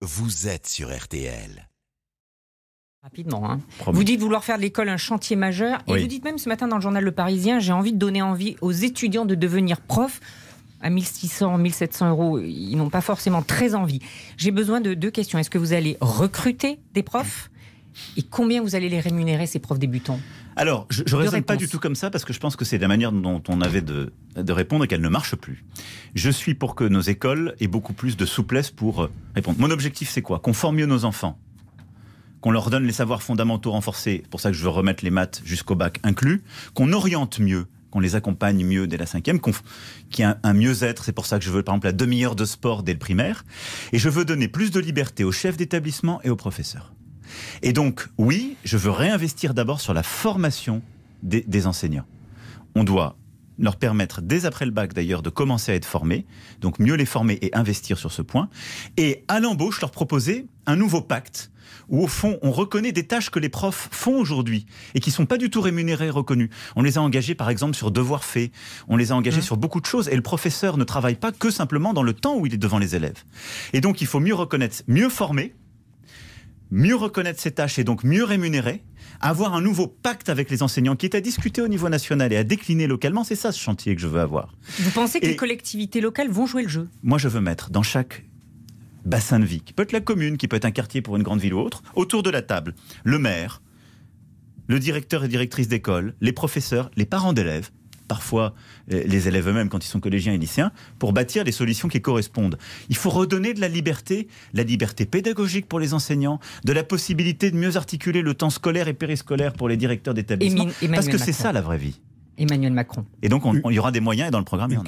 vous êtes sur RTL. Rapidement. Hein. Vous dites vouloir faire de l'école un chantier majeur. Et Oui. vous dites même ce matin dans le journal Le Parisien, j'ai envie de donner envie aux étudiants de devenir prof. À 1600, 1700 euros, ils n'ont pas forcément très envie. J'ai besoin de deux questions. Est-ce que vous allez recruter des profs Et combien vous allez les rémunérer, ces profs débutants? Alors, je ne raisonne pas du tout comme ça parce que je pense que c'est la manière dont on avait de, de répondre et qu'elle ne marche plus. Je suis pour que nos écoles aient beaucoup plus de souplesse pour euh, répondre. Mon objectif, c'est quoi? Qu'on forme mieux nos enfants. Qu'on leur donne les savoirs fondamentaux renforcés. C'est pour ça que je veux remettre les maths jusqu'au bac inclus. Qu'on oriente mieux. Qu'on les accompagne mieux dès la cinquième. Qu'il y ait un, un mieux-être. C'est pour ça que je veux, par exemple, la demi-heure de sport dès le primaire. Et je veux donner plus de liberté aux chefs d'établissement et aux professeurs. Et donc, oui, je veux réinvestir d'abord sur la formation des, des enseignants. On doit leur permettre, dès après le bac d'ailleurs, de commencer à être formés, donc mieux les former et investir sur ce point. Et à l'embauche, leur proposer un nouveau pacte où, au fond, on reconnaît des tâches que les profs font aujourd'hui et qui sont pas du tout rémunérées, reconnues. On les a engagés, par exemple, sur devoirs faits. On les a engagés sur beaucoup de choses. Et le professeur ne travaille pas que simplement dans le temps où il est devant les élèves. Et donc, il faut mieux reconnaître, mieux former, mieux reconnaître ses tâches et donc mieux rémunérer, avoir un nouveau pacte avec les enseignants qui est à discuter au niveau national et à décliner localement, c'est ça ce chantier que je veux avoir. Vous pensez que Et- les collectivités locales vont jouer le jeu? Moi, je veux mettre dans chaque bassin de vie, qui peut être la commune, qui peut être un quartier pour une grande ville ou autre, autour de la table, le maire, le directeur et directrice d'école, les professeurs, les parents d'élèves, parfois euh, les élèves eux-mêmes quand ils sont collégiens et lycéens, pour bâtir les solutions qui correspondent. Il faut redonner de la liberté, la liberté pédagogique pour les enseignants, de la possibilité de mieux articuler le temps scolaire et périscolaire pour les directeurs d'établissement, parce que c'est ça la vraie vie. Emmanuel Macron. Et donc, on- on- il y aura des moyens et dans le programme, il y en a.